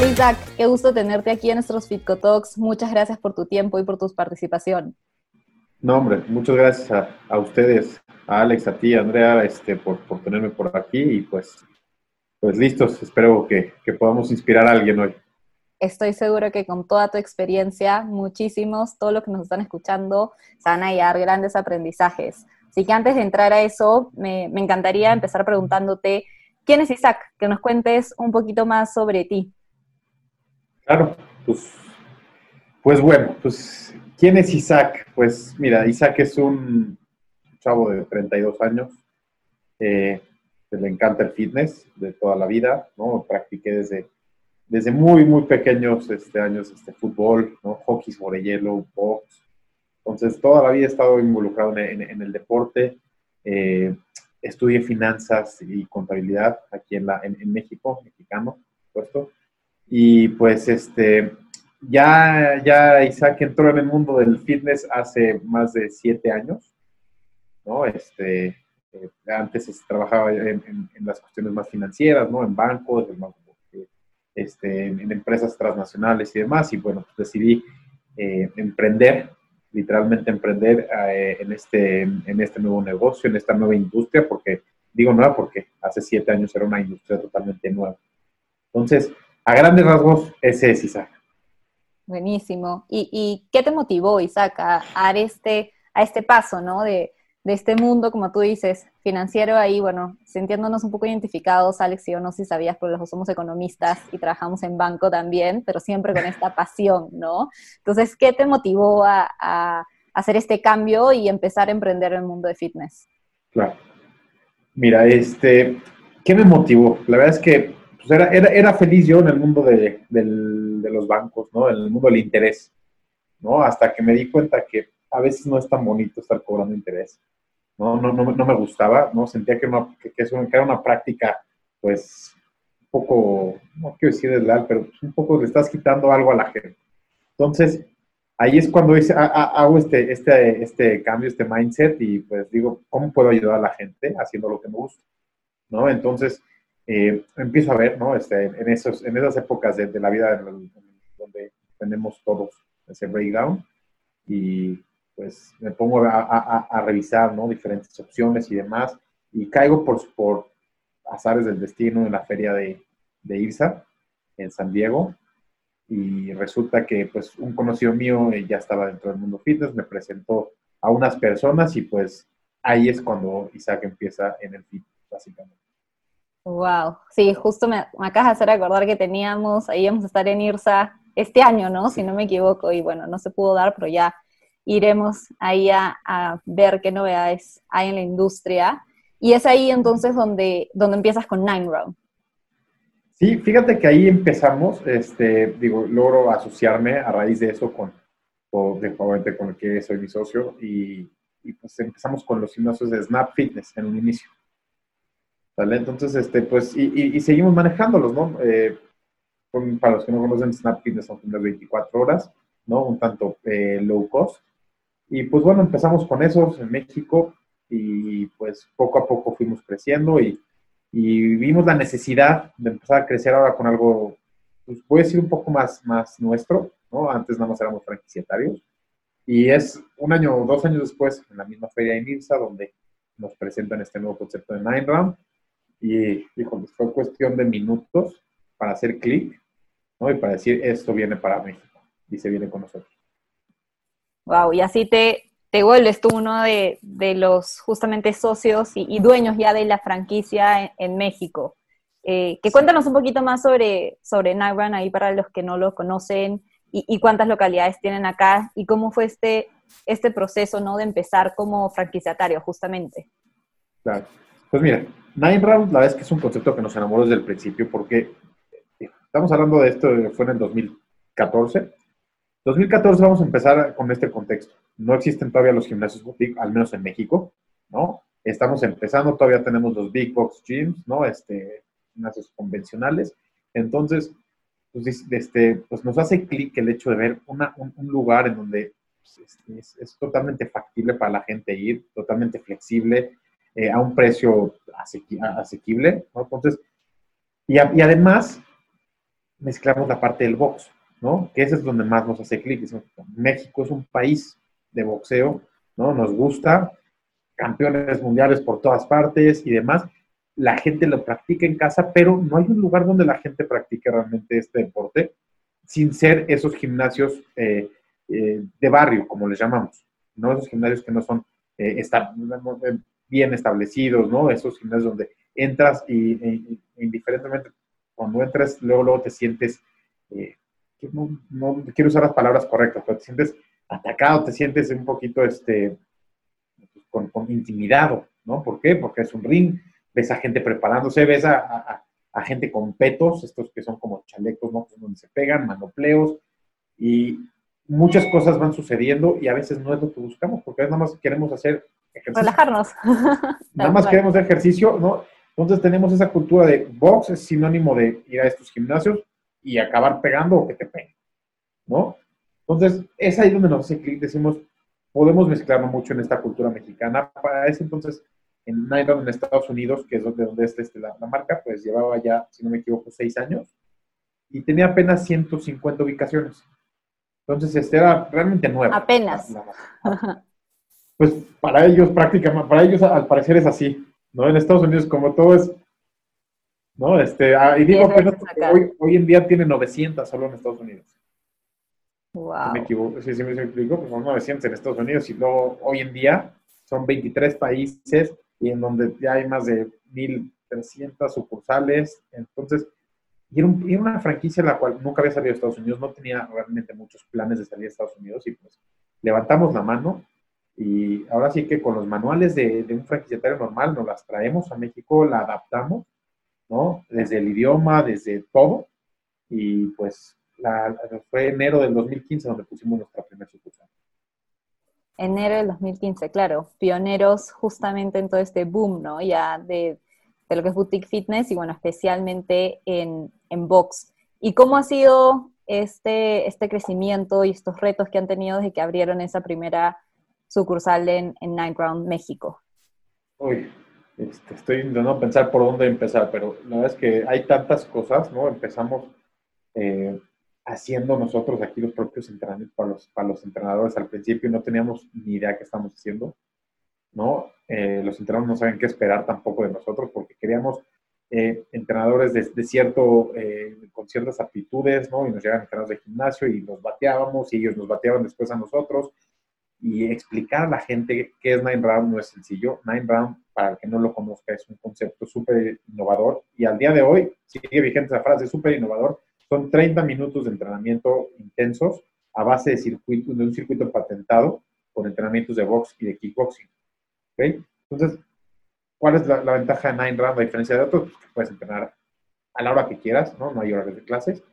Hola Isaac, qué gusto tenerte aquí en nuestros Fitco Talks. Muchas gracias por tu tiempo y por tu participación. No, hombre, muchas gracias a, ustedes, a Alex, a ti, a Andrea, este, por, por, tenerme por aquí y pues, pues listos. Espero que, que podamos inspirar a alguien hoy. Estoy seguro que con toda tu experiencia, muchísimos, todos los que nos están escuchando, se van a llevar grandes aprendizajes. Así que antes de entrar a eso, me, me encantaría empezar preguntándote, ¿quién es Isaac? Que nos cuentes un poquito más sobre ti. Claro, pues, pues bueno, pues ¿quién es Isaac? Pues mira, Isaac es un chavo de 32 años, eh, le encanta el fitness de toda la vida, ¿no? Practiqué desde, desde muy, muy pequeños este, años este, fútbol, ¿no? Hockey sobre hielo, box. Entonces, toda la vida he estado involucrado en, el deporte. Eh, estudié finanzas y contabilidad aquí en, la, en, México, mexicano, puesto. Y pues este, ya, ya Isaac entró en el mundo del fitness hace más de siete años, ¿no? Este, eh, antes trabajaba en, las cuestiones más financieras, ¿no? En bancos, este, en empresas transnacionales y demás, y bueno, pues decidí eh, emprender, literalmente emprender eh, en, este, en este nuevo negocio, en esta nueva industria, porque digo nueva porque hace siete años era una industria totalmente nueva. Entonces, a grandes rasgos, ese es Isaac. Buenísimo. ¿Y, qué te motivó, Isaac, a, dar este, a este paso, ¿no? De, este mundo, como tú dices, financiero ahí, bueno, sintiéndonos un poco identificados, Alex y yo no sé si sabías, pero los somos economistas y trabajamos en banco también, pero siempre con esta pasión, ¿no? Entonces, ¿qué te motivó a, a hacer este cambio y empezar a emprender el mundo de fitness? Claro. Mira, este, ¿qué me motivó? La verdad es que pues era, era, feliz yo en el mundo de, los bancos, ¿no? En el mundo del interés, ¿no? Hasta que me di cuenta que a veces no es tan bonito estar cobrando interés, ¿no? No, no, no me gustaba, ¿no? Sentía que, que, que, era una práctica, pues, un poco, no quiero decir desleal, pero pues, un poco le estás quitando algo a la gente. Entonces, ahí es cuando hice, hago este, este, este cambio, este mindset y pues digo, ¿cómo puedo ayudar a la gente haciendo lo que me gusta? ¿No? Entonces, eh, empiezo a ver, ¿no? Este, en, esos, en esas épocas de, la vida donde tenemos todos ese breakdown y pues me pongo a, revisar, ¿no? Diferentes opciones y demás y caigo por, azares del destino en la feria de, de IRSA en San Diego y resulta que pues un conocido mío ya estaba dentro del mundo fitness, me presentó a unas personas y pues ahí es cuando Isaac empieza en el fitness, básicamente. Wow, sí, justo me, me acabas de hacer acordar que teníamos, ahí íbamos a estar en IRSA este año, ¿no? Si no me equivoco, y bueno, no se pudo dar, pero ya iremos ahí a, ver qué novedades hay en la industria. Y es ahí entonces donde, donde empiezas con Nine Round. Sí, fíjate que ahí empezamos, este, digo, logro asociarme a raíz de eso con, con, con el que soy mi socio, y, y pues empezamos con los gimnasios de Snap Fitness en un inicio. Entonces, este, pues, y, seguimos manejándolos, ¿no? Eh, para los que no conocen, Snap Fitness son unas 24 horas, ¿no? Un tanto eh, low cost. Y pues bueno, empezamos con esos en México y pues poco a poco fuimos creciendo y, y vimos la necesidad de empezar a crecer ahora con algo, pues voy a decir un poco más, más nuestro, ¿no? Antes nada más éramos franquiciatarios. Y es un año o dos años después, en la misma feria de NIRSA, donde nos presentan este nuevo concepto de Nine Round y, dijo, fue cuestión de minutos para hacer clic, ¿no? Y para decir, esto viene para México y se viene con nosotros. Wow, y así te, te vuelves tú uno de, de los justamente socios y, dueños ya de la franquicia en, México. Eh, que cuéntanos un poquito más sobre, sobre Nagran ahí para los que no lo conocen y, y, cuántas localidades tienen acá y cómo fue este, este proceso ¿no? de empezar como franquiciatario justamente. Claro. Pues mira, Nine Round, la verdad es que es un concepto que nos enamoró desde el principio porque estamos hablando de esto, fue en el 2014. 2014 vamos a empezar con este contexto. No existen todavía los gimnasios boutique, al menos en México, ¿no? Estamos empezando, todavía tenemos los big box gyms, ¿no? Este, gimnasios convencionales. Entonces, pues, este, pues nos hace clic el hecho de ver una, un, lugar en donde pues, es, es, totalmente factible para la gente ir, totalmente flexible, eh, a un precio asequible, ¿no? Entonces, y, además, mezclamos la parte del box, ¿no? Que ese es donde más nos hace clic. México es un país de boxeo, ¿no? Nos gusta, campeones mundiales por todas partes y demás. La gente lo practica en casa, pero no hay un lugar donde la gente practique realmente este deporte sin ser esos gimnasios eh, eh, de barrio, como les llamamos, ¿no? Esos gimnasios que no son eh, bien establecidos, ¿no? Esos gimnasios donde entras y, indiferentemente cuando entras, luego, luego te sientes, no, no, quiero usar las palabras correctas, pero te sientes atacado, te sientes un poquito este, con, con, intimidado, ¿no? ¿Por qué? Porque es un ring, ves a gente preparándose, ves a, a, gente con petos, estos que son como chalecos, ¿no? Donde se pegan, manopleos, y muchas cosas van sucediendo y a veces no es lo que buscamos, porque nada más queremos hacer ejercicio. Relajarnos. nada más queremos ejercicio, ¿no? Entonces tenemos esa cultura de box es sinónimo de ir a estos gimnasios y acabar pegando o que te peguen, ¿no? Entonces, es ahí donde nos hace clic, decimos, podemos mezclarlo mucho en esta cultura mexicana. Para ese entonces, en Nine en Estados Unidos, que es donde, donde es este, la, marca, pues llevaba ya, si no me equivoco, seis años y tenía apenas 150 ubicaciones. Entonces, este era realmente nuevo. Apenas. pues para ellos, prácticamente, para ellos al parecer es así, ¿no? En Estados Unidos, como todo es, ¿no? Este, ah, y digo que hoy, hoy en día tiene 900 solo en Estados Unidos. Wow. me equivoco, sí, sí me explico, pues son 900 en Estados Unidos y luego hoy en día son 23 países y en donde ya hay más de 1.300 sucursales. Entonces, y era, una franquicia en la cual nunca había salido de Estados Unidos, no tenía realmente muchos planes de salir de Estados Unidos y pues levantamos la mano y ahora sí que con los manuales de, de un franquiciatario normal nos las traemos a México, la adaptamos, ¿no? Desde el idioma, desde todo y pues fue enero del 2015 donde pusimos nuestra primera sucursal. Enero del 2015, claro, pioneros justamente en todo este boom, ¿no? Ya de, de lo que es boutique fitness y bueno, especialmente en, en box. ¿Y cómo ha sido este, este crecimiento y estos retos que han tenido desde que abrieron esa primera sucursal en, en Nine Ground, México? Uy, este, estoy intentando pensar por dónde empezar, pero la verdad es que hay tantas cosas, ¿no? Empezamos eh, haciendo nosotros aquí los propios entrenamientos para los, para los entrenadores. Al principio no teníamos ni idea qué estamos haciendo, ¿no? Eh, los entrenadores no saben qué esperar tampoco de nosotros porque queríamos eh, entrenadores de, cierto, eh, con ciertas aptitudes, ¿no? Y nos llegan entrenadores de gimnasio y nos bateábamos y ellos nos bateaban después a nosotros. Y explicar a la gente qué es Nine Round no es sencillo. Nine Round, para el que no lo conozca, es un concepto súper innovador y al día de hoy sigue vigente esa frase, súper innovador, son 30 minutos de entrenamiento intensos a base de, circuito, de un circuito patentado con entrenamientos de box y de kickboxing. ¿Okay? Entonces, ¿cuál es la, ventaja de Nine Round a diferencia de otros? Pues que puedes entrenar a la hora que quieras, ¿no? No hay horarios de clases.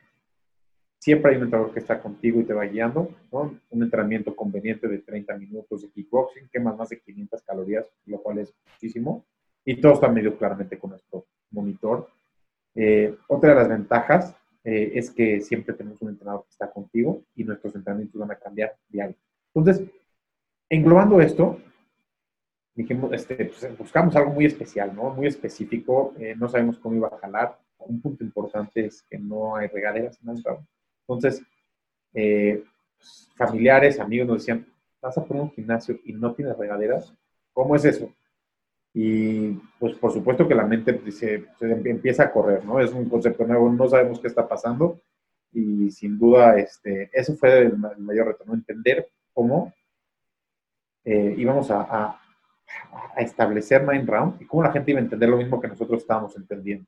Siempre hay un entrenador que está contigo y te va guiando. Un entrenamiento conveniente de 30 minutos de kickboxing, quemas más de 500 calorías, lo cual es muchísimo. Y todo está medio claramente con nuestro monitor. Eh, otra de las ventajas eh, es que siempre tenemos un entrenador que está contigo y nuestros entrenamientos van a cambiar diario. Entonces, englobando esto, dijimos, este, pues, buscamos algo muy especial, ¿no? Muy específico, eh, no sabemos cómo iba a jalar. Un punto importante es que no hay regaderas en el Entonces, eh, pues, familiares, amigos nos decían, vas a poner un gimnasio y no tienes regaderas, ¿cómo es eso? Y pues por supuesto que la mente se empieza a correr, ¿no? Es un concepto nuevo, no sabemos qué está pasando y sin duda este, ese fue el, mayor reto, ¿no? Entender cómo eh, íbamos a, a, establecer Mind Round y cómo la gente iba a entender lo mismo que nosotros estábamos entendiendo.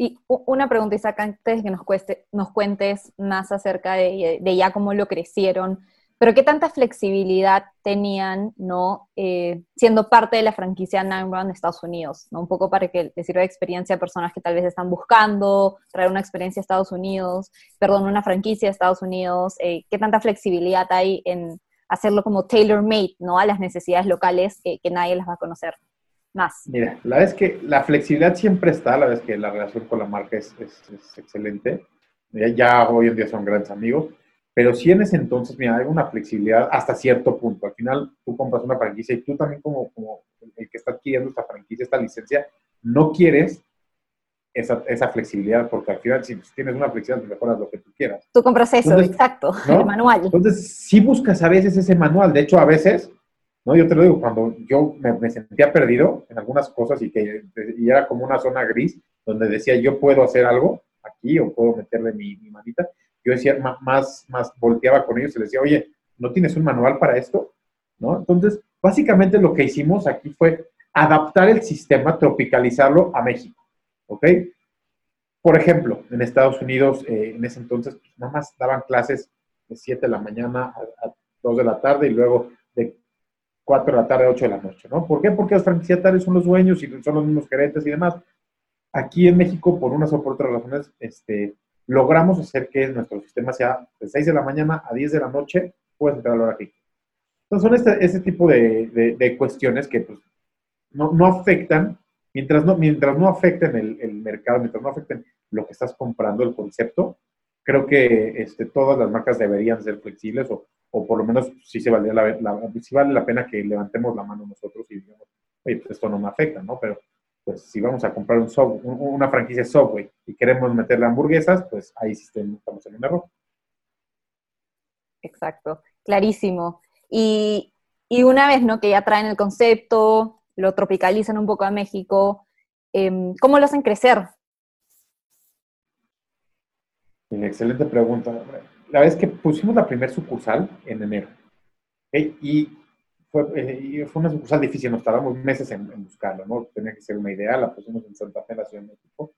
Y una pregunta, Isaac, antes de que nos, cueste, nos cuentes más acerca de, ya cómo lo crecieron, pero qué tanta flexibilidad tenían, ¿no? Eh, siendo parte de la franquicia Nine Run de Estados Unidos, ¿no? Un poco para que les sirva de experiencia a personas que tal vez están buscando traer una experiencia a Estados Unidos, perdón, una franquicia a Estados Unidos, eh, qué tanta flexibilidad hay en hacerlo como tailor-made, ¿no? A las necesidades locales que, nadie las va a conocer más. Mira, la vez que la flexibilidad siempre está, la vez que la relación con la marca es, excelente. ya hoy en día son grandes amigos pero sí en ese entonces, mira, hay una flexibilidad hasta cierto punto. Al final, tú compras una franquicia y tú también como, como el que está adquiriendo esta franquicia, esta licencia, no quieres esa, esa, flexibilidad, porque al final si tienes una flexibilidad, mejoras lo que tú quieras. Tú compras eso, exacto, el manual. Entonces, sí buscas a veces ese manual. De hecho, a veces, ¿no? Yo te lo digo, cuando yo me, sentía perdido en algunas cosas y que era como una zona gris, donde decía, yo puedo hacer algo aquí o puedo meterle mi, mi manita, yo decía, más, más volteaba con ellos y les decía, oye, ¿no tienes un manual para esto? ¿No? Entonces, básicamente lo que hicimos aquí fue adaptar el sistema, tropicalizarlo a México. ¿Ok? Por ejemplo, en Estados Unidos, eh, en ese entonces, pues, nada más daban clases de 7 de la mañana a, 2 de la tarde y luego 4 de la tarde a 8 de la noche, ¿no? ¿Por qué? Porque los franquiciatarios son los dueños y son los mismos gerentes y demás. Aquí en México, por unas o por otras razones, este, logramos hacer que nuestro sistema sea de 6 de la mañana a 10 de la noche, puedes entrar a la hora aquí. Entonces, son este, este tipo de, de, cuestiones que pues, no, no afectan Mientras no, mientras no afecten el, mercado, mientras no afecten lo que estás comprando, el concepto, creo que este, todas las marcas deberían ser flexibles o, o por lo menos sí, se vale la, vale la pena que levantemos la mano nosotros y digamos, pues esto no me afecta, ¿no? Pero pues si vamos a comprar un, una franquicia Subway y queremos meterle hamburguesas, pues ahí sí estamos en un error. Exacto, clarísimo. Y, y una vez, ¿no? Que ya traen el concepto, lo tropicalizan un poco a México. Em, ¿Cómo lo hacen crecer? Excelente pregunta. La vez que pusimos la primera sucursal en enero. Y, fue, eh, fue, una sucursal difícil, nos tardamos meses en, buscarla, ¿no? Tenía que ser una idea, la pusimos en Santa Fe, la Ciudad de México.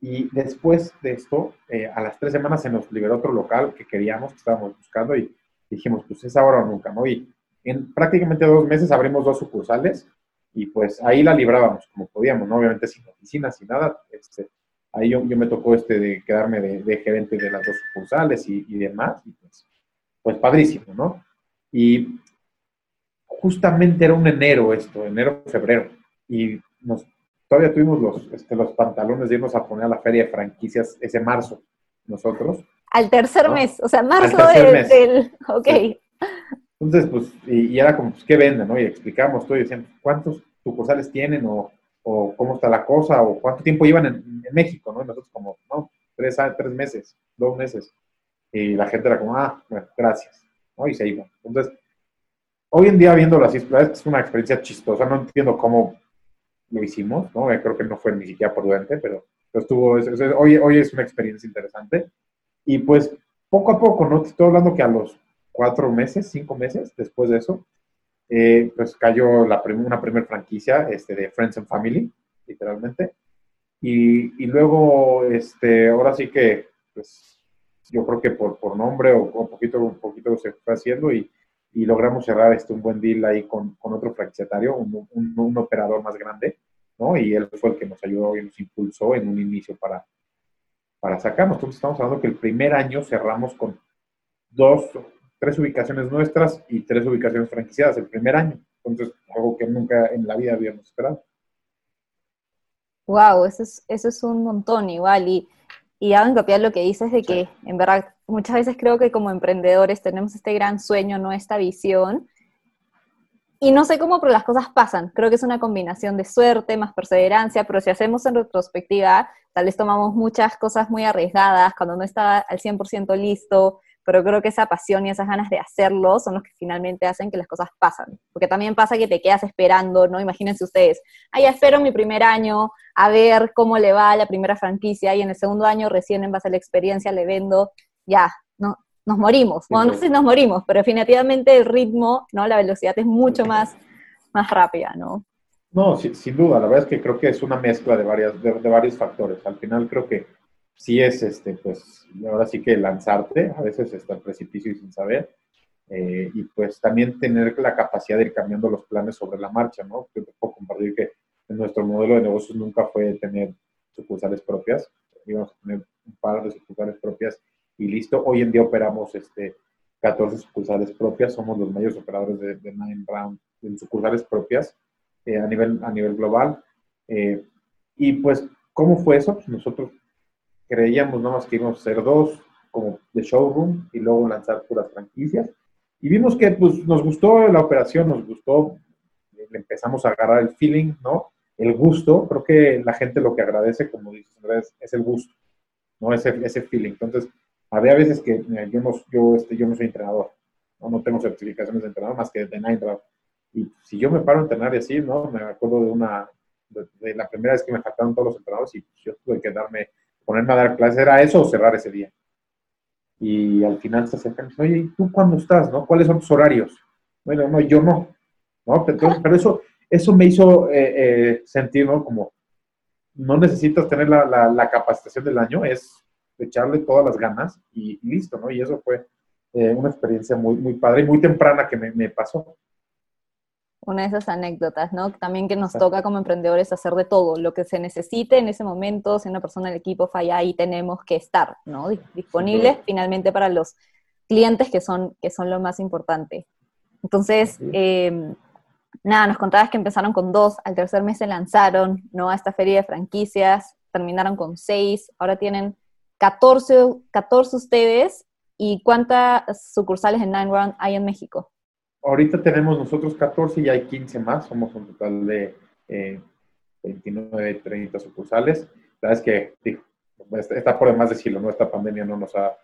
Y después de esto, eh, a las tres semanas se nos liberó otro local que queríamos, que estábamos buscando y dijimos, pues es ahora o nunca, ¿no? Y en prácticamente dos meses abrimos dos sucursales y pues ahí la librábamos como podíamos, ¿no? Obviamente sin oficinas, sin nada. Este, ahí yo, yo, me tocó este de quedarme de, gerente de las dos sucursales y, y demás, y pues, pues padrísimo, ¿no? Y justamente era un enero esto, enero, febrero, y nos, todavía tuvimos los, este, los pantalones de irnos a poner a la feria de franquicias ese marzo, nosotros. Al tercer mes, o sea, marzo del, ok. Entonces, pues, y, era como, pues, ¿qué venden? ¿no? Y explicamos todo y decían, ¿cuántos sucursales tienen? O, o, cómo está la cosa, o cuánto tiempo llevan en, México, ¿no? Y nosotros como, no, tres, tres meses, dos meses. Y la gente era como, ah, bueno, gracias, ¿no? Y se iban. Entonces, hoy en día viéndolo así, es una experiencia chistosa, no entiendo cómo lo hicimos, ¿no? Creo que no fue ni siquiera prudente, pero, estuvo, hoy, hoy es una experiencia interesante. Y pues, poco a poco, ¿no? Te estoy hablando que a los cuatro meses, cinco meses después de eso, eh, pues cayó la una primera franquicia este, de Friends and Family, literalmente. Y, y, luego, este, ahora sí que, pues, yo creo que por, por nombre o un poquito, un poquito se fue haciendo y, y logramos cerrar este, un buen deal ahí con, con otro franquiciatario, un, un, un, operador más grande, ¿no? Y él fue el que nos ayudó y nos impulsó en un inicio para, para sacarnos. Entonces estamos hablando que el primer año cerramos con dos tres ubicaciones nuestras y tres ubicaciones franquiciadas el primer año. Entonces, algo que nunca en la vida habíamos esperado. Wow, eso es, eso es un montón igual. Y, y hago hincapié lo que dices de que, en verdad, muchas veces creo que como emprendedores tenemos este gran sueño, no esta visión. Y no sé cómo, pero las cosas pasan. Creo que es una combinación de suerte más perseverancia, pero si hacemos en retrospectiva, tal vez tomamos muchas cosas muy arriesgadas cuando no estaba al 100% listo, pero creo que esa pasión y esas ganas de hacerlo son los que finalmente hacen que las cosas pasan. Porque también pasa que te quedas esperando, ¿no? Imagínense ustedes, ay, espero mi primer año a ver cómo le va a la primera franquicia y en el segundo año recién en base a la experiencia le vendo, ya, no, nos morimos. Bueno, no sé si nos morimos, pero definitivamente el ritmo, ¿no? La velocidad es mucho más, más rápida, ¿no? No, sin, duda, la verdad es que creo que es una mezcla de, varias, de varios factores. Al final creo que sí es, este, pues, ahora sí que lanzarte, a veces está el precipicio y sin saber, eh, y pues también tener la capacidad de ir cambiando los planes sobre la marcha, ¿no? Yo te puedo compartir que nuestro modelo de negocios nunca fue tener sucursales propias, íbamos a tener un par de sucursales propias y listo. Hoy en día operamos este, 14 sucursales propias, somos los mayores operadores de, Nine Round en sucursales propias eh, a, nivel, a nivel global. Eh, y pues, ¿cómo fue eso? Pues nosotros creíamos nada más que íbamos a hacer dos como de showroom y luego lanzar puras franquicias. Y vimos que pues, nos gustó la operación, nos gustó, empezamos a agarrar el feeling, ¿no? el gusto, creo que la gente lo que agradece, como dices, es, es el gusto, ¿no? Ese, ese feeling. Entonces, había veces que yo, no, yo, este, yo no soy entrenador, ¿no? no tengo certificaciones de entrenador más que de Nine Y si yo me paro a entrenar y así, ¿no? Me acuerdo de una, de, la primera vez que me faltaron todos los entrenadores y yo tuve que darme, ponerme a dar clases, era eso cerrar ese día. Y al final se acercan oye, ¿y tú cuándo estás? ¿no? ¿Cuáles son tus horarios? Bueno, no, yo no. ¿no? Pero, pero eso, eso me hizo eh, eh, sentir, ¿no? Como no necesitas tener la, la, capacitación del año, es echarle todas las ganas y, listo, ¿no? Y eso fue eh, una experiencia muy, muy padre y muy temprana que me pasó una de esas anécdotas, ¿no? También que nos toca como emprendedores hacer de todo, lo que se necesite en ese momento, si una persona del equipo falla, ahí tenemos que estar, ¿no? Disponibles finalmente para los clientes que son, que son lo más importante. Entonces, em, nada, nos contabas que empezaron con dos, al tercer mes se lanzaron, ¿no? A esta feria de franquicias, terminaron con seis, ahora tienen 14, 14 ustedes, ¿y cuántas sucursales en Nine Round hay en México? Ahorita tenemos nosotros 14 y hay 15 más, somos un total de eh, 29, 30 sucursales. La verdad es que, digo, está por demás decirlo, ¿no? Esta pandemia no nos ha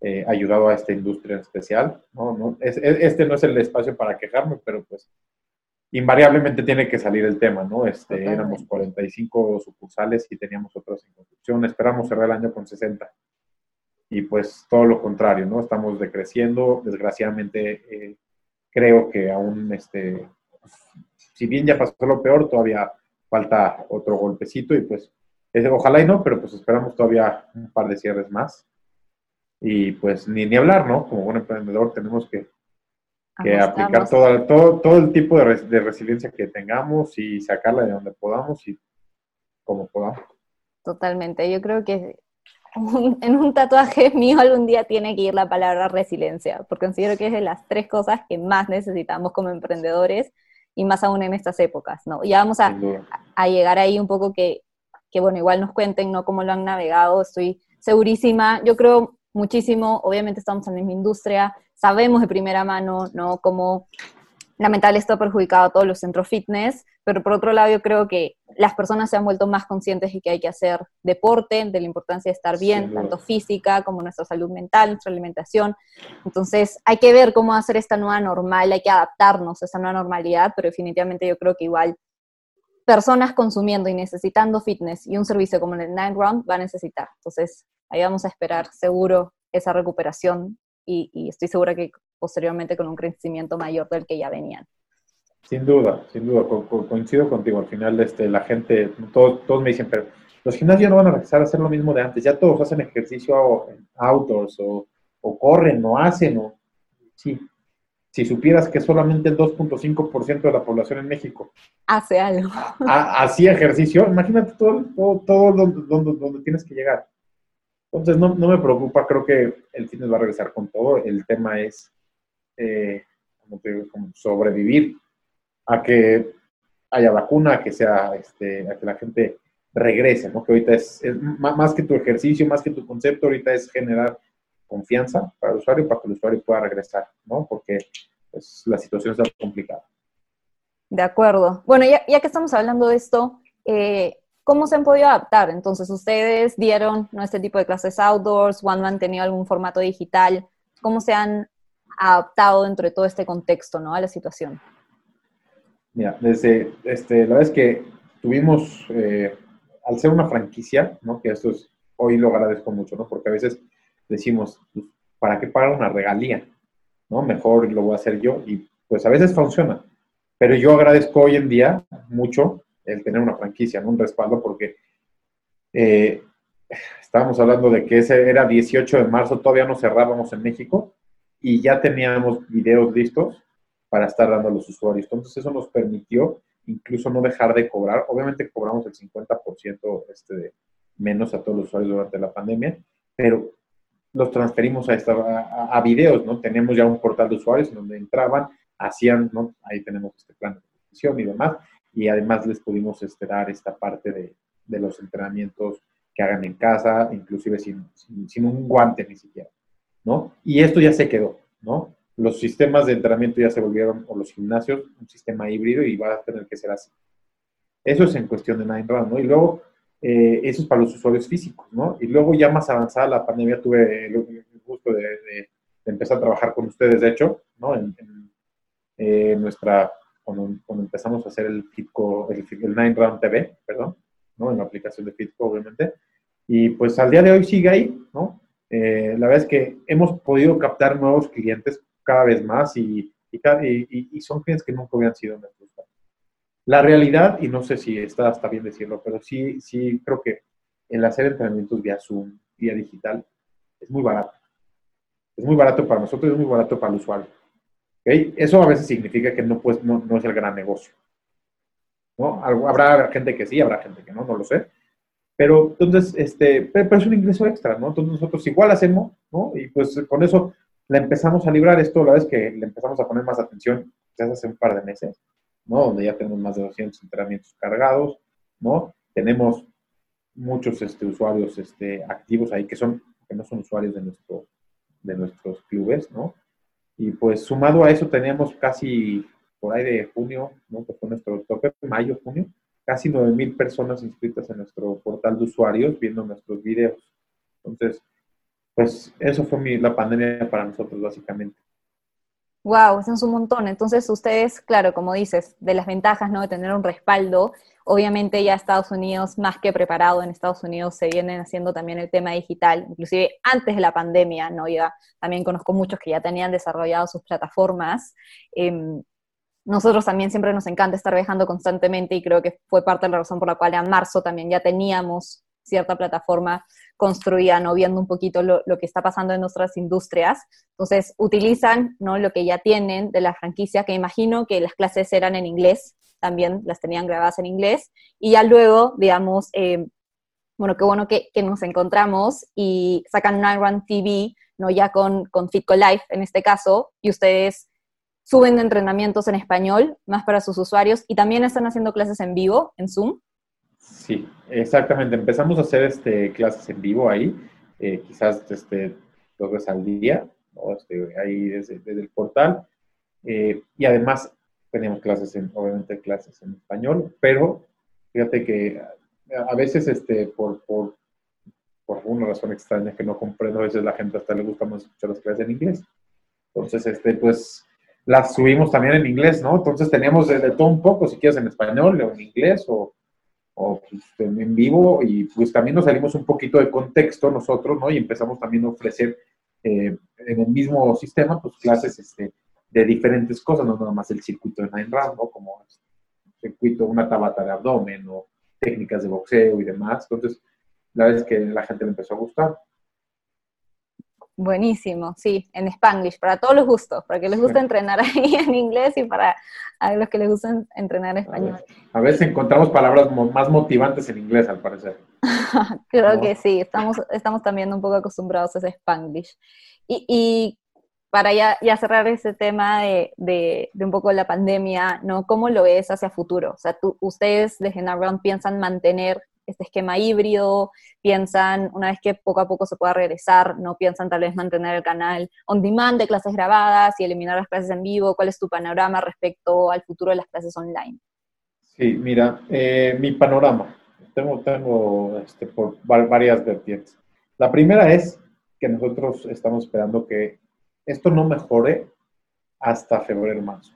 eh, ayudado a esta industria en especial, ¿no? no este no es el espacio para quejarme, pero pues invariablemente tiene que salir el tema, ¿no? Este, éramos 45 sucursales y teníamos otras en construcción, esperamos cerrar el año con 60. Y pues todo lo contrario, ¿no? Estamos decreciendo, desgraciadamente eh, creo que aún, este, si bien ya pasó lo peor, todavía falta otro golpecito y pues ojalá y no, pero pues esperamos todavía un par de cierres más. Y pues ni, ni hablar, ¿no? Como buen emprendedor tenemos que, que aplicar todo, todo, todo el tipo de, de, resiliencia que tengamos y sacarla de donde podamos y como podamos. Totalmente. Yo creo que en un tatuaje mío algún día tiene que ir la palabra resiliencia, porque considero que es de las tres cosas que más necesitamos como emprendedores y más aún en estas épocas, ¿no? Ya vamos a, a llegar ahí un poco que, que, bueno, igual nos cuenten, ¿no? Cómo lo han navegado, estoy segurísima, yo creo muchísimo, obviamente estamos en la misma industria, sabemos de primera mano, ¿no? Cómo lamentable esto ha perjudicado a todos los centros fitness, pero por otro lado yo creo que las personas se han vuelto más conscientes de que hay que hacer deporte, de la importancia de estar bien, tanto física como nuestra salud mental, nuestra alimentación. Entonces hay que ver cómo hacer esta nueva normal, hay que adaptarnos a esta nueva normalidad, pero definitivamente yo creo que igual personas consumiendo y necesitando fitness y un servicio como el Nine Round va a necesitar. Entonces ahí vamos a esperar seguro esa recuperación y, y estoy segura que posteriormente con un crecimiento mayor del que ya venían. Sin duda, sin duda, coincido contigo. Al final, este, la gente, todos, todos me dicen, pero los gimnasios no van a regresar a hacer lo mismo de antes. Ya todos hacen ejercicio outdoors o, o corren o hacen. O, sí. Si supieras que solamente el 2.5% de la población en México hace algo. Hacía ejercicio, imagínate todo, todo, todo donde, donde, tienes que llegar. Entonces, no, no, me preocupa, creo que el fitness va a regresar con todo. El tema es eh, como sobrevivir a que haya vacuna, que sea, este, a que la gente regrese, ¿no? Que ahorita es, más que tu ejercicio, más que tu concepto, ahorita es generar confianza para el usuario, para que el usuario pueda regresar, ¿no? Porque pues, la situación está complicada. De acuerdo. Bueno, ya, ya que estamos hablando de esto, eh, ¿cómo se han podido adaptar? Entonces, ustedes dieron ¿no? este tipo de clases outdoors, ¿o han mantenido algún formato digital? ¿Cómo se han adaptado dentro de todo este contexto, ¿no? A la situación. Mira, desde, este, la verdad es que tuvimos, eh, al ser una franquicia, ¿no? Que esto es, hoy lo agradezco mucho, ¿no? Porque a veces decimos, pues, ¿para qué pagar una regalía? ¿No? Mejor lo voy a hacer yo y pues a veces funciona. Pero yo agradezco hoy en día mucho el tener una franquicia, ¿no? Un respaldo porque eh, estábamos hablando de que ese era 18 de marzo, todavía no cerrábamos en México y ya teníamos videos listos para estar dando a los usuarios. Entonces eso nos permitió incluso no dejar de cobrar. Obviamente cobramos el 50% este menos a todos los usuarios durante la pandemia, pero los transferimos a, esta, a, videos, ¿no? Tenemos ya un portal de usuarios en donde entraban, hacían, ¿no? Ahí tenemos este plan de suscripción y demás, y además les pudimos esperar esta parte de, de, los entrenamientos que hagan en casa, inclusive sin, sin un guante ni siquiera. ¿no? Y esto ya se quedó, ¿no? Los sistemas de entrenamiento ya se volvieron, o los gimnasios, un sistema híbrido y va a tener que ser así. Eso es en cuestión de Nine Round, ¿no? Y luego, eh, eso es para los usuarios físicos, ¿no? Y luego ya más avanzada la pandemia tuve el, gusto de, empezar a trabajar con ustedes, de hecho, ¿no? En, eh, nuestra, cuando, empezamos a hacer el Fitco, el, Nine Round TV, perdón, ¿no? En la aplicación de Fitco, obviamente. Y pues al día de hoy sigue ahí, ¿no? Eh, la verdad es que hemos podido captar nuevos clientes cada vez más y, y, son clientes que nunca habían sido. La realidad, y no sé si está, está bien decirlo, pero sí, sí creo que el hacer entrenamientos vía Zoom, vía digital, es muy barato. Es muy barato para nosotros, es muy barato para el usuario. ¿Okay? Eso a veces significa que no, pues, no, no es el gran negocio. ¿no? Habrá gente que sí, habrá gente que no, no lo sé. Pero entonces, este, pero es un ingreso extra, ¿no? Entonces nosotros igual hacemos, ¿no? Y pues con eso la empezamos a librar esto, la vez que le empezamos a poner más atención, ya hace un par de meses, ¿no? Donde ya tenemos más de 200 entrenamientos cargados, ¿no? Tenemos muchos este, usuarios este, activos ahí que son que no son usuarios de nuestro de nuestros clubes, ¿no? Y pues sumado a eso tenemos casi por ahí de junio, ¿no? Que fue nuestro tope, mayo, junio, casi 9.000 personas inscritas en nuestro portal de usuarios viendo nuestros videos. Entonces, pues eso fue la pandemia para nosotros básicamente. Wow, eso es un montón. Entonces ustedes, claro, como dices, de las ventajas ¿no? de tener un respaldo, obviamente ya Estados Unidos, más que preparado en Estados Unidos, se vienen haciendo también el tema digital, inclusive antes de la pandemia, ¿no? Ya también conozco muchos que ya tenían desarrollado sus plataformas. Em, nosotros también siempre nos encanta estar viajando constantemente y creo que fue parte de la razón por la cual en marzo también ya teníamos cierta plataforma construida, ¿no? viendo un poquito lo, que está pasando en nuestras industrias. Entonces, utilizan ¿no? lo que ya tienen de la franquicia, que imagino que las clases eran en inglés, también las tenían grabadas en inglés, y ya luego, digamos, eh, bueno, qué bueno que, nos encontramos y sacan Nine Run TV, ¿no? ya con, con Fitco Life en este caso, y ustedes suben entrenamientos en español, más para sus usuarios, y también están haciendo clases en vivo, en Zoom. Sí, exactamente. Empezamos a hacer este, clases en vivo ahí, eh, quizás este, dos veces al día, este, ahí desde, el portal. Eh, y además tenemos clases, en, obviamente, clases en español, pero fíjate que a veces este, por, por, por una razón extraña que no comprendo, a veces la gente hasta le gusta más escuchar las clases en inglés. Entonces, este, pues las subimos también en inglés, ¿no? Entonces teníamos de, todo un poco, si quieres en español o en inglés o, o pues, en vivo y pues también nos salimos un poquito de contexto nosotros, ¿no? Y empezamos también a ofrecer eh, en el mismo sistema, pues clases este, de diferentes cosas, no nada más el circuito de Nine Round, ¿no? Como circuito, una tabata de abdomen o técnicas de boxeo y demás. Entonces, la verdad es que la gente le empezó a gustar. Buenísimo, sí, en Spanglish, para todos los gustos, para que les guste entrenar ahí en inglés y para los que les gusta entrenar en español. A veces encontramos palabras más motivantes en inglés, al parecer. Creo que sí, estamos, estamos también un poco acostumbrados a ese Spanglish. Y, para ya, cerrar ese tema de, de, un poco la pandemia, ¿no? ¿Cómo lo ves hacia futuro? O sea, tú, ustedes de General piensan mantener este esquema híbrido, piensan una vez que poco a poco se pueda regresar, no piensan tal vez mantener el canal on demand de clases grabadas y eliminar las clases en vivo. ¿Cuál es tu panorama respecto al futuro de las clases online? Sí, mira, eh, mi panorama, tengo, tengo este, por varias vertientes. La primera es que nosotros estamos esperando que esto no mejore hasta febrero-marzo,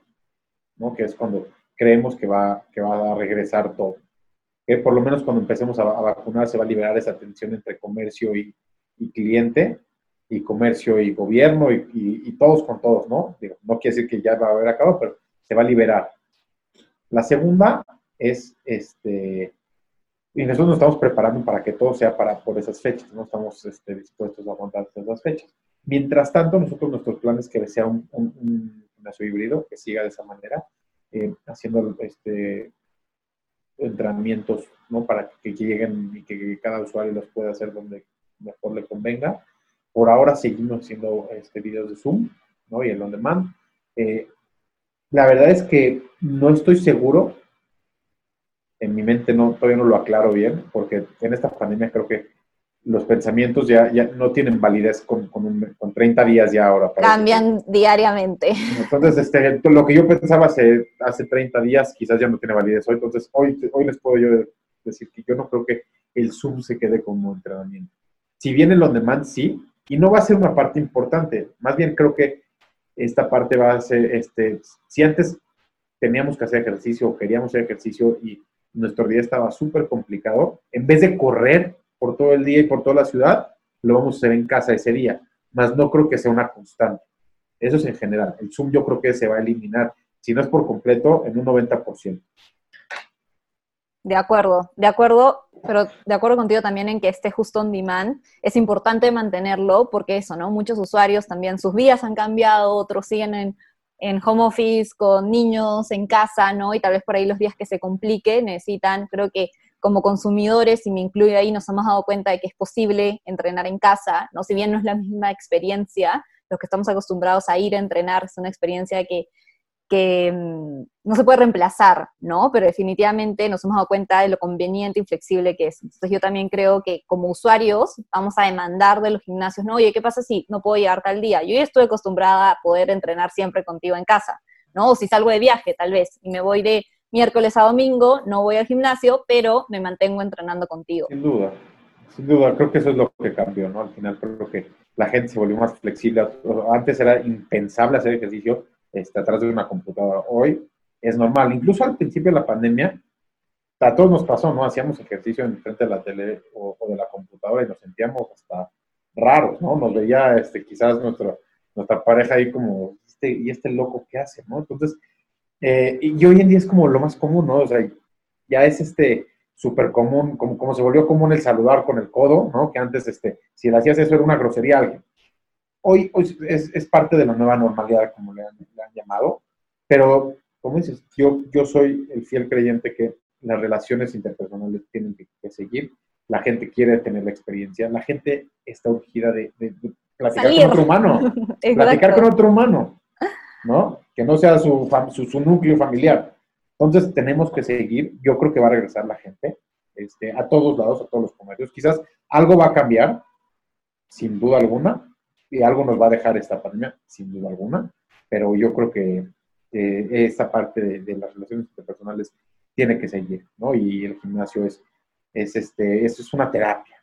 ¿no? que es cuando creemos que va, que va a regresar todo que por lo menos cuando empecemos a, vacunar se va a liberar esa tensión entre comercio y, cliente, y comercio y gobierno, y, todos con todos, ¿no? no quiere decir que ya va a haber acabado, pero se va a liberar. La segunda es, este, y nosotros nos estamos preparando para que todo sea para, por esas fechas, no estamos este, dispuestos a aguantar esas fechas. Mientras tanto, nosotros nuestros planes que sea un, un, híbrido, que siga de esa manera, eh, haciendo este, entrenamientos, ¿no? Para que, lleguen y que cada usuario los pueda hacer donde mejor le convenga. Por ahora seguimos haciendo este, videos de Zoom, ¿no? Y el on demand. Eh, la verdad es que no estoy seguro, en mi mente no, todavía no lo aclaro bien, porque en esta pandemia creo que los pensamientos ya, ya no tienen validez con, con, 30 días ya ahora. Cambian diariamente. Entonces, este, lo que yo pensaba hace, hace 30 días quizás ya no tiene validez hoy. Entonces, hoy, hoy les puedo yo decir que yo no creo que el Zoom se quede como entrenamiento. Si viene el on-demand, sí, y no va a ser una parte importante. Más bien creo que esta parte va a ser, este, si antes teníamos que hacer ejercicio o queríamos hacer ejercicio y nuestro día estaba súper complicado, en vez de correr por todo el día y por toda la ciudad, lo vamos a hacer en casa ese día. Más no creo que sea una constante. Eso es en general. El Zoom yo creo que se va a eliminar, si no es por completo, en un 90%. De acuerdo, de acuerdo, pero de acuerdo contigo también en que esté justo on demand. Es importante mantenerlo porque eso, ¿no? Muchos usuarios también, sus vidas han cambiado, otros siguen en, en home office con niños en casa, ¿no? Y tal vez por ahí los días que se complique necesitan, creo que como consumidores, y me incluyo ahí, nos hemos dado cuenta de que es posible entrenar en casa, ¿no? Si bien no es la misma experiencia, los que estamos acostumbrados a ir a entrenar es una experiencia que que mm, no se puede reemplazar, ¿no? Pero definitivamente nos hemos dado cuenta de lo conveniente y flexible que es. Entonces yo también creo que como usuarios vamos a demandar de los gimnasios, no, oye, ¿qué pasa si no puedo llegar tal día? Yo ya estoy acostumbrada a poder entrenar siempre contigo en casa, ¿no? O si salgo de viaje, tal vez, y me voy de miércoles a domingo, no voy al gimnasio, pero me mantengo entrenando contigo. Sin duda, sin duda, creo que eso es lo que cambió, ¿no? Al final creo que la gente se volvió más flexible. Antes era impensable hacer ejercicio está atrás de una computadora. Hoy es normal. Incluso al principio de la pandemia, a todos nos pasó, ¿no? Hacíamos ejercicio en frente de la tele o, de la computadora y nos sentíamos hasta raros, ¿no? Nos veía este, quizás nuestro, nuestra pareja ahí como, este, ¿y este loco qué hace, no? Entonces, eh, y hoy en día es como lo más común, ¿no? O sea, ya es este súper común, como, como se volvió común el saludar con el codo, ¿no? Que antes, este, si le hacías eso era una grosería a alguien hoy, es, parte de la nueva normalidad, como le han, llamado, pero, como dices, yo, yo soy el fiel creyente que las relaciones interpersonales tienen que, seguir, la gente quiere tener la experiencia, la gente está urgida de, platicar con otro humano, platicar con otro humano, ¿no? Que no sea su, su, núcleo familiar. Entonces tenemos que seguir, yo creo que va a regresar la gente este, a todos lados, a todos los comercios. Quizás algo va a cambiar, sin duda alguna, y algo nos va a dejar esta pandemia, sin duda alguna, pero yo creo que esta parte de, las relaciones interpersonales tiene que seguir, ¿no? Y el gimnasio es, es, este, eso es una terapia.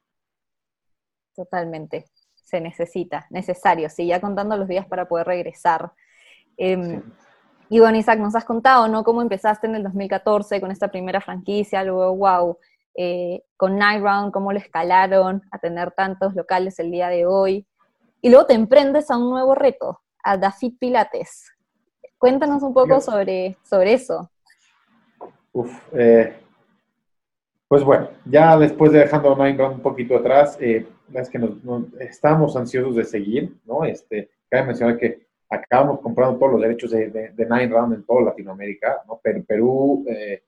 Totalmente, se necesita, necesario, sí, ya contando los días para poder regresar. Em, y bueno, Isaac, nos has contado, ¿no? Cómo empezaste en el 2014 con esta primera franquicia, luego, wow, eh, con Night Round, cómo lo escalaron a tener tantos locales el día de hoy. Y luego te emprendes a un nuevo reto, a Dafit Pilates. Cuéntanos un poco sobre, sobre eso. Uf, eh, pues bueno, ya después de dejando Nine Round un poquito atrás, eh, es que nos, estábamos ansiosos de seguir, ¿no? Este, cabe mencionar que acabamos comprando todos los derechos de, de, Nine Round en toda Latinoamérica, ¿no? Perú, eh,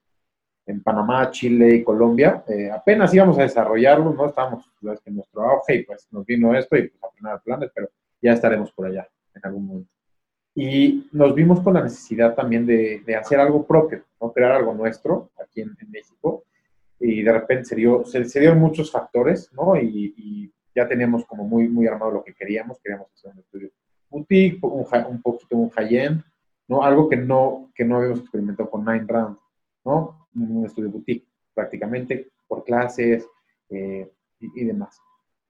en Panamá, Chile y Colombia. Eh, apenas íbamos a desarrollarlo, ¿no? Estábamos, en nuestro auge y pues nos vino esto y pues a frenar planes, pero ya estaremos por allá en algún momento. Y nos vimos con la necesidad también de, de hacer algo propio, ¿no? Crear algo nuestro aquí en, México. Y de repente se, dio, se, dieron muchos factores, ¿no? Y, ya teníamos como muy, muy armado lo que queríamos. Queríamos hacer un estudio boutique, un, un poquito un high-end, ¿no? Algo que no, que no habíamos experimentado con Nine Round, ¿no? un estudio boutique, prácticamente por clases eh, y, demás.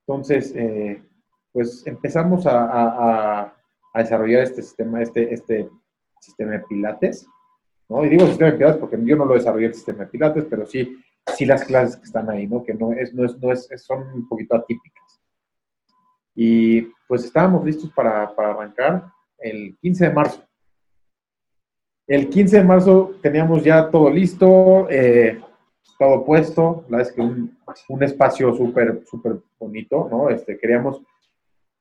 Entonces, eh, pues empezamos a, a, desarrollar este sistema, este, este sistema de pilates, ¿no? Y digo sistema de pilates porque yo no lo desarrollé el sistema de pilates, pero sí, sí las clases que están ahí, ¿no? Que no es, no es, no es, son un poquito atípicas. Y pues estábamos listos para, para arrancar el 15 de marzo. El 15 de marzo teníamos ya todo listo, eh, todo puesto, la verdad es que un, espacio súper, súper bonito, ¿no? Este, queríamos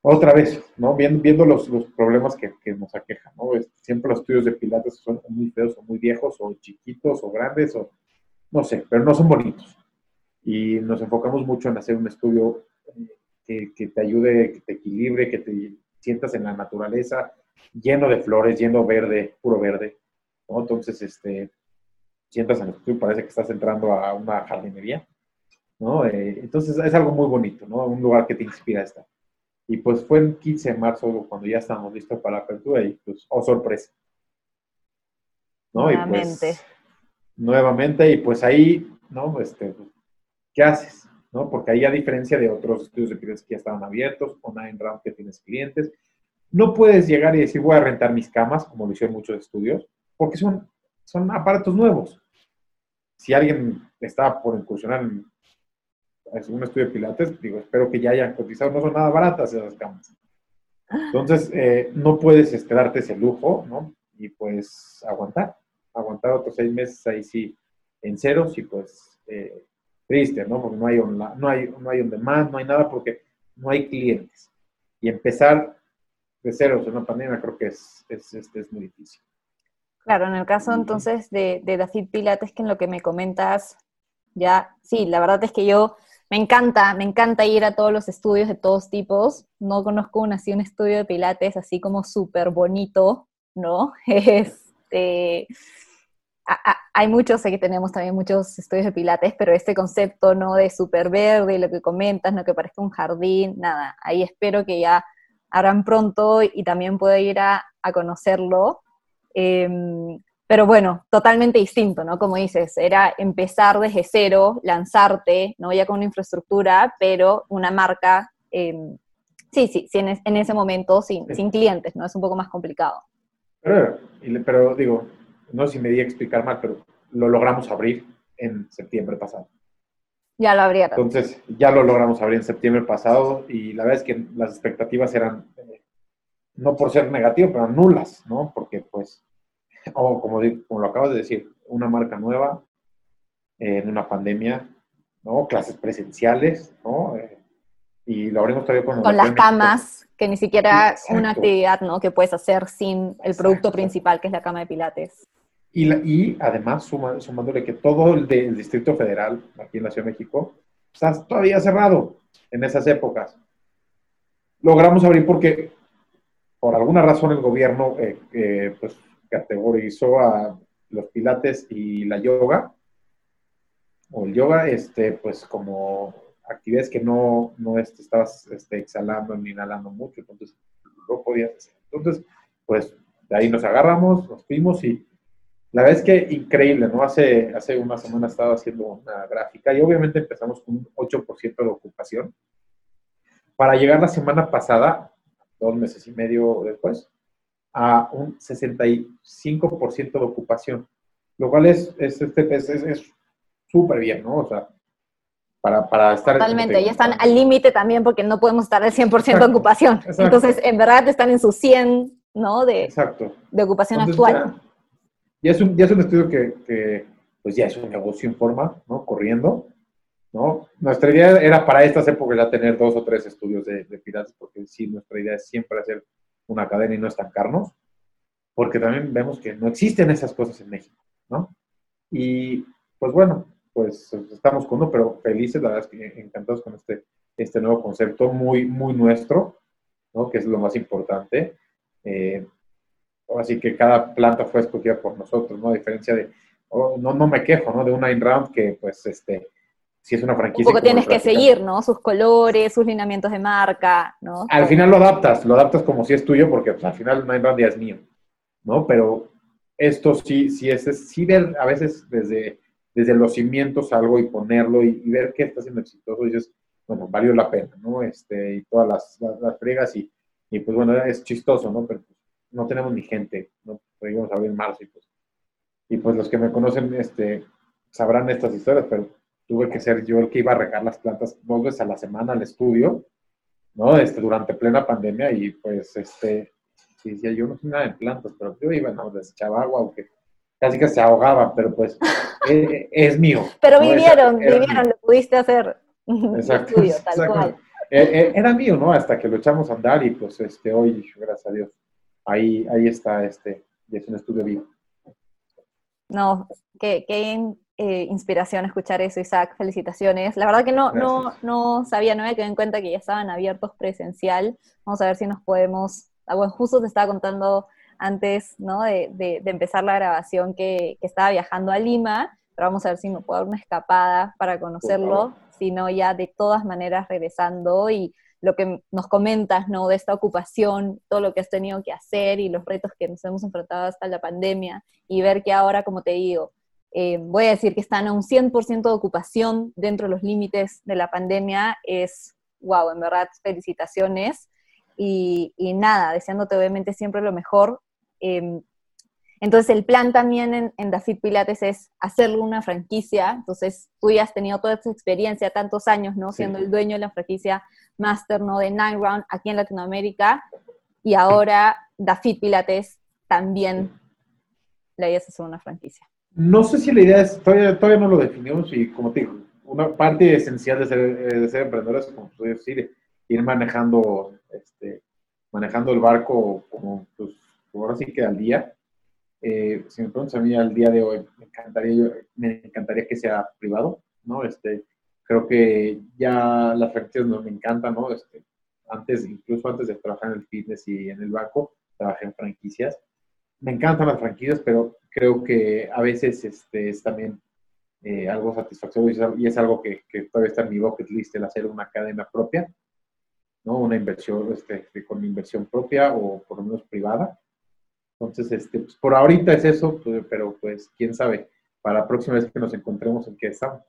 otra vez, ¿no? Viendo, viendo los, los problemas que, que, nos aquejan, ¿no? siempre los estudios de pilates son muy feos, o muy viejos, o chiquitos, o grandes, o no sé, pero no son bonitos. Y nos enfocamos mucho en hacer un estudio eh, que, que te ayude, que te equilibre, que te sientas en la naturaleza, lleno de flores, lleno verde, puro verde, entonces, este, sientas en el estudio, parece que estás entrando a una jardinería. ¿no? Eh, entonces es algo muy bonito, ¿no? Un lugar que te inspira a estar. Y pues fue el 15 de marzo cuando ya estábamos listos para la apertura y pues, oh sorpresa. ¿No? Nuevamente. Y pues, nuevamente, y pues ahí, ¿no? Este, ¿Qué haces? ¿No? Porque ahí a diferencia de otros estudios de clientes que ya estaban abiertos, o Nine Round que tienes clientes, no puedes llegar y decir voy a rentar mis camas, como lo hicieron muchos estudios, porque son, son aparatos nuevos. Si alguien está por incursionar en un estudio de pilates, digo, espero que ya hayan cotizado, no son nada baratas esas camas. Entonces, eh, no puedes este, darte ese lujo, ¿no? Y pues aguantar, aguantar otros seis meses ahí sí en ceros y pues eh, triste, ¿no? Porque no hay, no, hay, no hay on demand, no hay nada porque no hay clientes. Y empezar de ceros en una pandemia creo que es, es, este, es muy difícil. Claro, en el caso entonces de, de David Pilates, que en lo que me comentas, ya, sí, la verdad es que yo me encanta, me encanta ir a todos los estudios de todos tipos. No conozco un, así un estudio de pilates así como súper bonito, ¿no? Este, hay muchos, sé que tenemos también muchos estudios de pilates, pero este concepto, ¿no? De súper verde, lo que comentas, ¿no? Que parezca un jardín, nada, ahí espero que ya harán pronto y también pueda ir a, a conocerlo. Em, pero bueno, totalmente distinto, ¿no? Como dices, era empezar desde cero, lanzarte, ¿no? Ya con una infraestructura, pero una marca, em, sí, sí, sí en, ese momento sin, sin, clientes, ¿no? Es un poco más complicado. Pero, pero, digo, no sé si me di a explicar mal, pero lo logramos abrir en septiembre pasado. Ya lo abrieron. Entonces, ya lo logramos abrir en septiembre pasado y la verdad es que las expectativas eran, eh, no por ser negativo, pero nulas, ¿no? Porque pues o como, como lo acabas de decir, una marca nueva en una pandemia, ¿no? Clases presenciales, ¿no? Eh, y lo abrimos todavía con... Con las camas, que ni siquiera es una actividad, ¿no? Que puedes hacer sin el producto principal, que es la cama de pilates. Y, y además, sumándole que todo el, del Distrito Federal, aquí en la Ciudad de México, está todavía cerrado en esas épocas. Logramos abrir porque, por alguna razón, el gobierno, eh, eh, pues, categorizó a los pilates y la yoga, o el yoga, este, pues como actividades que no, no este, estabas este, exhalando ni inhalando mucho, entonces no podías hacer. Entonces, pues de ahí nos agarramos, nos fuimos y la verdad es que increíble, ¿no? Hace, hace una semana estaba haciendo una gráfica y obviamente empezamos con un 8% de ocupación. Para llegar la semana pasada, dos meses y medio después, a un 65% de ocupación, lo cual es súper es, es, bien, ¿no? O sea, para, para estar... Totalmente, ya están al límite también porque no podemos estar al 100% de ocupación. Entonces, en verdad están en su 100, ¿no? De, exacto. de ocupación actual. Ya, es un, ya es un estudio que, que, pues ya es un negocio en forma, ¿no? Corriendo, ¿no? Nuestra idea era para estas épocas ya tener dos o tres estudios de, de porque sí, nuestra idea es siempre hacer una cadena y no estancarnos, porque también vemos que no existen esas cosas en México, ¿no? Y pues bueno, pues estamos con uno, pero felices, la verdad es que encantados con este, este nuevo concepto, muy, muy nuestro, ¿no? Que es lo más importante. Eh, así que cada planta fue escogida por nosotros, ¿no? A diferencia de, oh, no, no me quejo, ¿no? De una in-round que, pues, este, si es una franquicia. Un poco tienes que seguir, ¿no? Sus colores, sus lineamientos de marca, ¿no? Al final lo adaptas, lo adaptas como si es tuyo, porque pues, al final Nine ya es mío, ¿no? Pero esto sí, sí es, sí ver a veces desde, desde los cimientos algo y ponerlo y, ver qué está siendo exitoso, y dices, bueno, valió la pena, ¿no? Este, y todas las, las, fregas y, y, pues bueno, es chistoso, ¿no? Pero pues, no tenemos ni gente, ¿no? Podríamos abrir marzo y pues, y pues los que me conocen, este, sabrán estas historias, pero tuve que ser yo el que iba a regar las plantas dos veces a la semana al estudio, ¿no? Este, durante plena pandemia y pues, este, decía, yo no soy nada de plantas, pero yo iba, no, les echaba agua, aunque casi que se ahogaba, pero pues eh, eh, es, mío. Pero vivieron, vivieron, lo pudiste hacer. Exacto, estudio, tal cual. Eh, era mío, ¿no? Hasta que lo echamos a andar y pues este, hoy, gracias a Dios, ahí, ahí está, este, y es un estudio vivo. No, qué, qué, eh, inspiración escuchar eso, Isaac. Felicitaciones. La verdad que no, no, no sabía, no me quedé en cuenta que ya estaban abiertos presencial. Vamos a ver si nos podemos. Ah, bueno, justo te estaba contando antes ¿no? de, de, empezar la grabación que, que, estaba viajando a Lima, pero vamos a ver si me puedo dar una escapada para conocerlo. sino ya de todas maneras regresando y lo que nos comentas, ¿no? De esta ocupación, todo lo que has tenido que hacer y los retos que nos hemos enfrentado hasta la pandemia y ver que ahora, como te digo, eh, voy a decir que están a un 100% de ocupación dentro de los límites de la pandemia, es, wow, en verdad, felicitaciones. Y, nada, deseándote obviamente siempre lo mejor. Em, entonces el plan también en, en Dafit Pilates es hacerle una franquicia. Entonces tú ya has tenido toda esta experiencia, tantos años, ¿no? Siendo el dueño de la franquicia Master, ¿no? De Nine Round aquí en Latinoamérica. Y ahora Dafit Pilates también le hayas hacer una franquicia. No sé si la idea es, todavía, todavía no lo definimos y como te digo, una parte esencial de ser, eh, de ser emprendedor es, como decir, ir manejando, este, manejando el barco como, pues, ahora sí que al día eh, si me preguntas a mí al día de hoy, me encantaría, me encantaría que sea privado, ¿no? Este, creo que ya las franquicias no me encantan, ¿no? Este, antes, incluso antes de trabajar en el fitness y en el banco, trabajé en franquicias. Me encantan las franquicias, pero creo que a veces este, es también eh, algo satisfactorio y es, algo que, que, todavía está en mi bucket list, el hacer una academia propia, ¿no? Una inversión, este, con inversión propia o por lo menos privada. Entonces, este, pues, por ahorita es eso, pues, pero pues quién sabe, para la próxima vez que nos encontremos en qué estamos.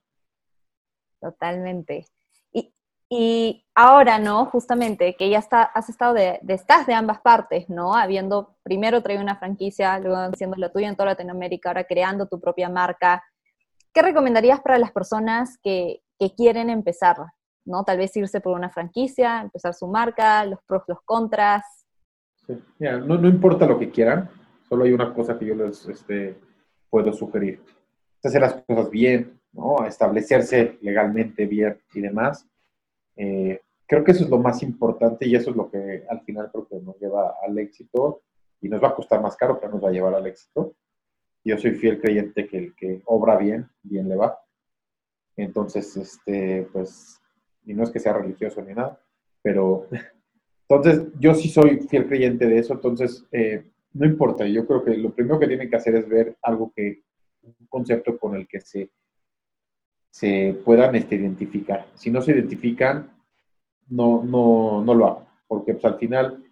Totalmente. Y, y ahora, ¿no? Justamente, que ya está, has estado de, de, estás de ambas partes, ¿no? Habiendo primero traído una franquicia, luego haciendo la tuya en toda Latinoamérica, ahora creando tu propia marca. ¿Qué recomendarías para las personas que, que quieren empezar? ¿no? Tal vez irse por una franquicia, empezar su marca, los pros, los contras no, no, importa lo que quieran, solo hay una cosa que yo les este, puedo sugerir. hacer las cosas bien, ¿no? establecerse legalmente bien y demás. Eh, creo que eso es lo más importante y eso es lo que al final creo que nos lleva al éxito y nos va a costar más caro, pero nos va a llevar al éxito. Yo soy fiel creyente que el que obra bien, bien le va. Entonces, este, pues, y no es que sea religioso ni nada, pero entonces, yo sí soy fiel creyente de eso, entonces, eh, no importa, yo creo que lo primero que tienen que hacer es ver algo que, un concepto con el que se, se puedan este, identificar. Si no se identifican, no, no, no lo hago, porque pues, al final,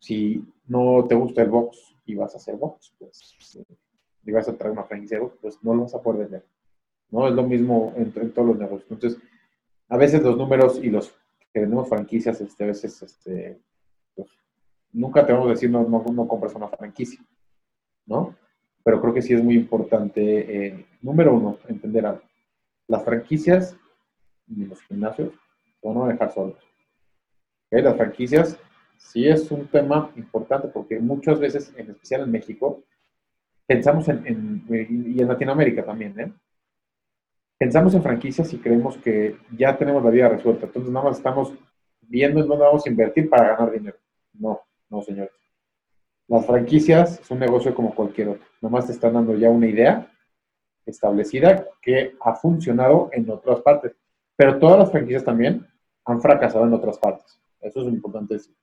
si no te gusta el box y vas a hacer box, pues, y vas a traer una franquicia de box, pues no lo vas a poder vender. ¿no? Es lo mismo en, en todos los negocios. Entonces, a veces los números y los que vendemos franquicias, este, a veces, este, pues, nunca te vamos a decir no, no, compras una franquicia, ¿no? Pero creo que sí es muy importante, eh, número uno, entender algo. Las franquicias y los gimnasios no van a dejar solos. Las franquicias sí es un tema importante porque muchas veces, en especial en México, pensamos en, en y en Latinoamérica también, ¿eh? Pensamos en franquicias y creemos que ya tenemos la vida resuelta. Entonces nada más estamos viendo en dónde vamos a invertir para ganar dinero. No, no, señores. Las franquicias es un negocio como cualquier otro. Nada más te están dando ya una idea establecida que ha funcionado en otras partes. Pero todas las franquicias también han fracasado en otras partes. Eso es importante decir.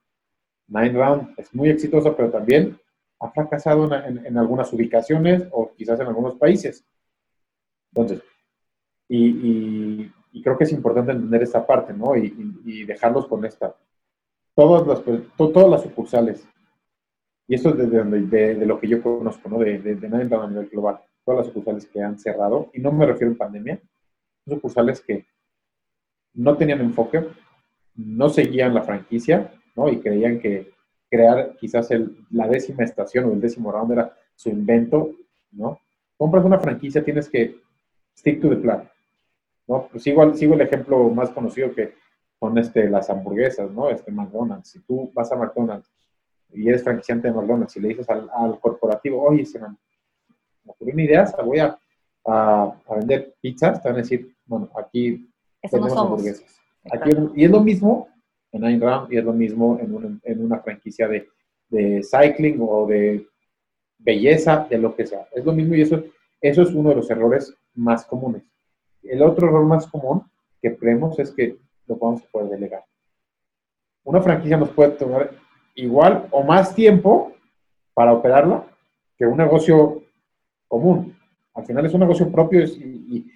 Nine Round es muy exitosa, pero también ha fracasado en, en algunas ubicaciones o quizás en algunos países. Entonces, y, creo que es importante entender esta parte, ¿no? Y, dejarlos con esta. Todas las, todas las sucursales, y esto es de, de, lo que yo conozco, ¿no? De, de, de a nivel global, todas las sucursales que han cerrado, y no me refiero en pandemia, sucursales que no tenían enfoque, no seguían la franquicia, ¿no? Y creían que crear quizás el, la décima estación o el décimo round era su invento, ¿no? Compras una franquicia, tienes que stick to the plan. ¿No? Pues sigo, sigo el ejemplo más conocido que son este, las hamburguesas, ¿no? Este McDonald's. Si tú vas a McDonald's y eres franquiciante de McDonald's y le dices al, corporativo, oye, se me, ocurrió una idea, voy a, a, vender pizzas, te van a decir, bueno, aquí tenemos hamburguesas. y es lo mismo en Nine Round y es lo mismo en, en una franquicia de, de, cycling o de belleza, de lo que sea. Es lo mismo y eso, eso es uno de los errores más comunes. El otro error más común que creemos es que lo vamos a poder delegar. Una franquicia nos puede tomar igual o más tiempo para operarla que un negocio común. Al final es un negocio propio y,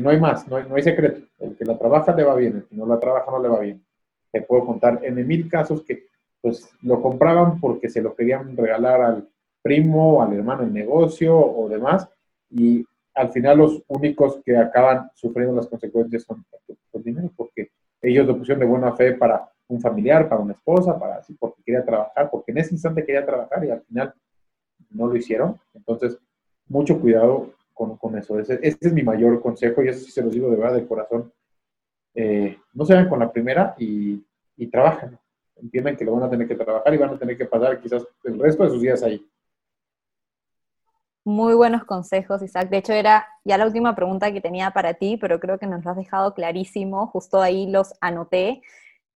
no hay más, no hay, secreto. El que la trabaja le va bien, el que no la trabaja no le va bien. Te puedo contar en mil casos que pues lo compraban porque se lo querían regalar al primo, al hermano en negocio o demás, y al final los únicos que acaban sufriendo las consecuencias son los dinero, porque ellos lo pusieron de buena fe para un familiar, para una esposa, para así, porque quería trabajar, porque en ese instante quería trabajar y al final no lo hicieron. Entonces, mucho cuidado con, con eso. Ese, es mi mayor consejo y eso sí se los digo de verdad, de corazón. Eh, no se vayan con la primera y, y trabajen. Entiendan que lo van a tener que trabajar y van a tener que pasar quizás el resto de sus días ahí. Muy buenos consejos, Isaac. De hecho, era ya la última pregunta que tenía para ti, pero creo que nos lo has dejado clarísimo. Justo ahí los anoté.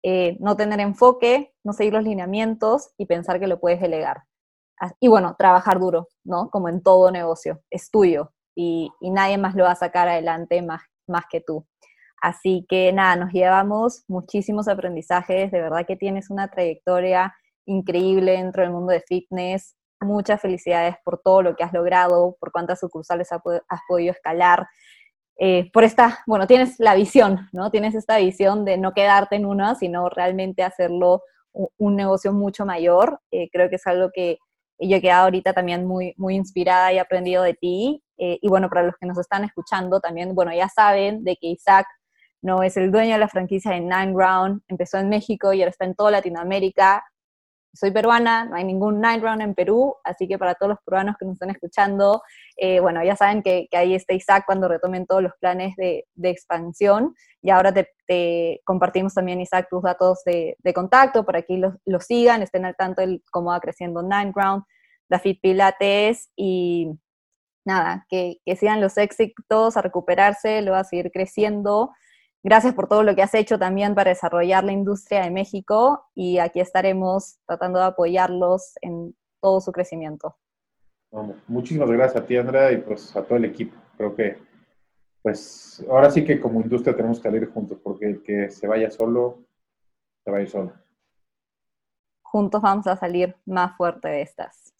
Eh, no tener enfoque, no seguir los lineamientos y pensar que lo puedes delegar. Y bueno, trabajar duro, ¿no? Como en todo negocio, es tuyo y, nadie más lo va a sacar adelante más, más que tú. Así que nada, nos llevamos muchísimos aprendizajes, de verdad que tienes una trayectoria increíble dentro del mundo de fitness, muchas felicidades por todo lo que has logrado, por cuántas sucursales has podido escalar, eh, por esta, bueno, tienes la visión, ¿no? Tienes esta visión de no quedarte en una, sino realmente hacerlo un, negocio mucho mayor. Eh, creo que es algo que yo he quedado ahorita también muy, muy inspirada y aprendido de ti. Eh, y bueno, para los que nos están escuchando también, bueno, ya saben de que Isaac no es el dueño de la franquicia de Nine Ground, empezó en México y ahora está en toda Latinoamérica soy peruana, no hay ningún night round en Perú, así que para todos los peruanos que nos están escuchando, eh, bueno, ya saben que, ahí está Isaac cuando retomen todos los planes de, expansión. Y ahora te, compartimos también, Isaac, tus datos de, contacto para que los, sigan, estén al tanto de cómo va creciendo Nine Ground, David Pilates y nada, que, que sigan los éxitos, a recuperarse, lo va a seguir creciendo. Gracias por todo lo que has hecho también para desarrollar la industria de México y aquí estaremos tratando de apoyarlos en todo su crecimiento. muchísimas gracias a ti, Andrea, y pues a todo el equipo. Creo que, pues, ahora sí que como industria tenemos que salir juntos, porque el que se vaya solo, se va a ir solo. Juntos vamos a salir más fuerte de estas.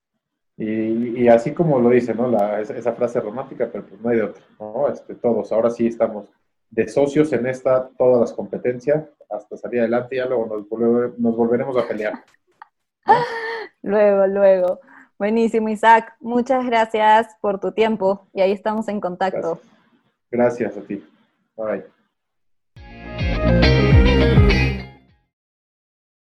Y, así como lo dice, ¿no? La, esa, frase romántica, pero pues no hay de otra, ¿no? Este, todos, ahora sí estamos de socios en esta, todas las competencias, hasta salir adelante y ya luego nos, volveremos a pelear. Luego, luego. Buenísimo, Isaac. Muchas gracias por tu tiempo y ahí estamos en contacto. Gracias, gracias a ti. Bye.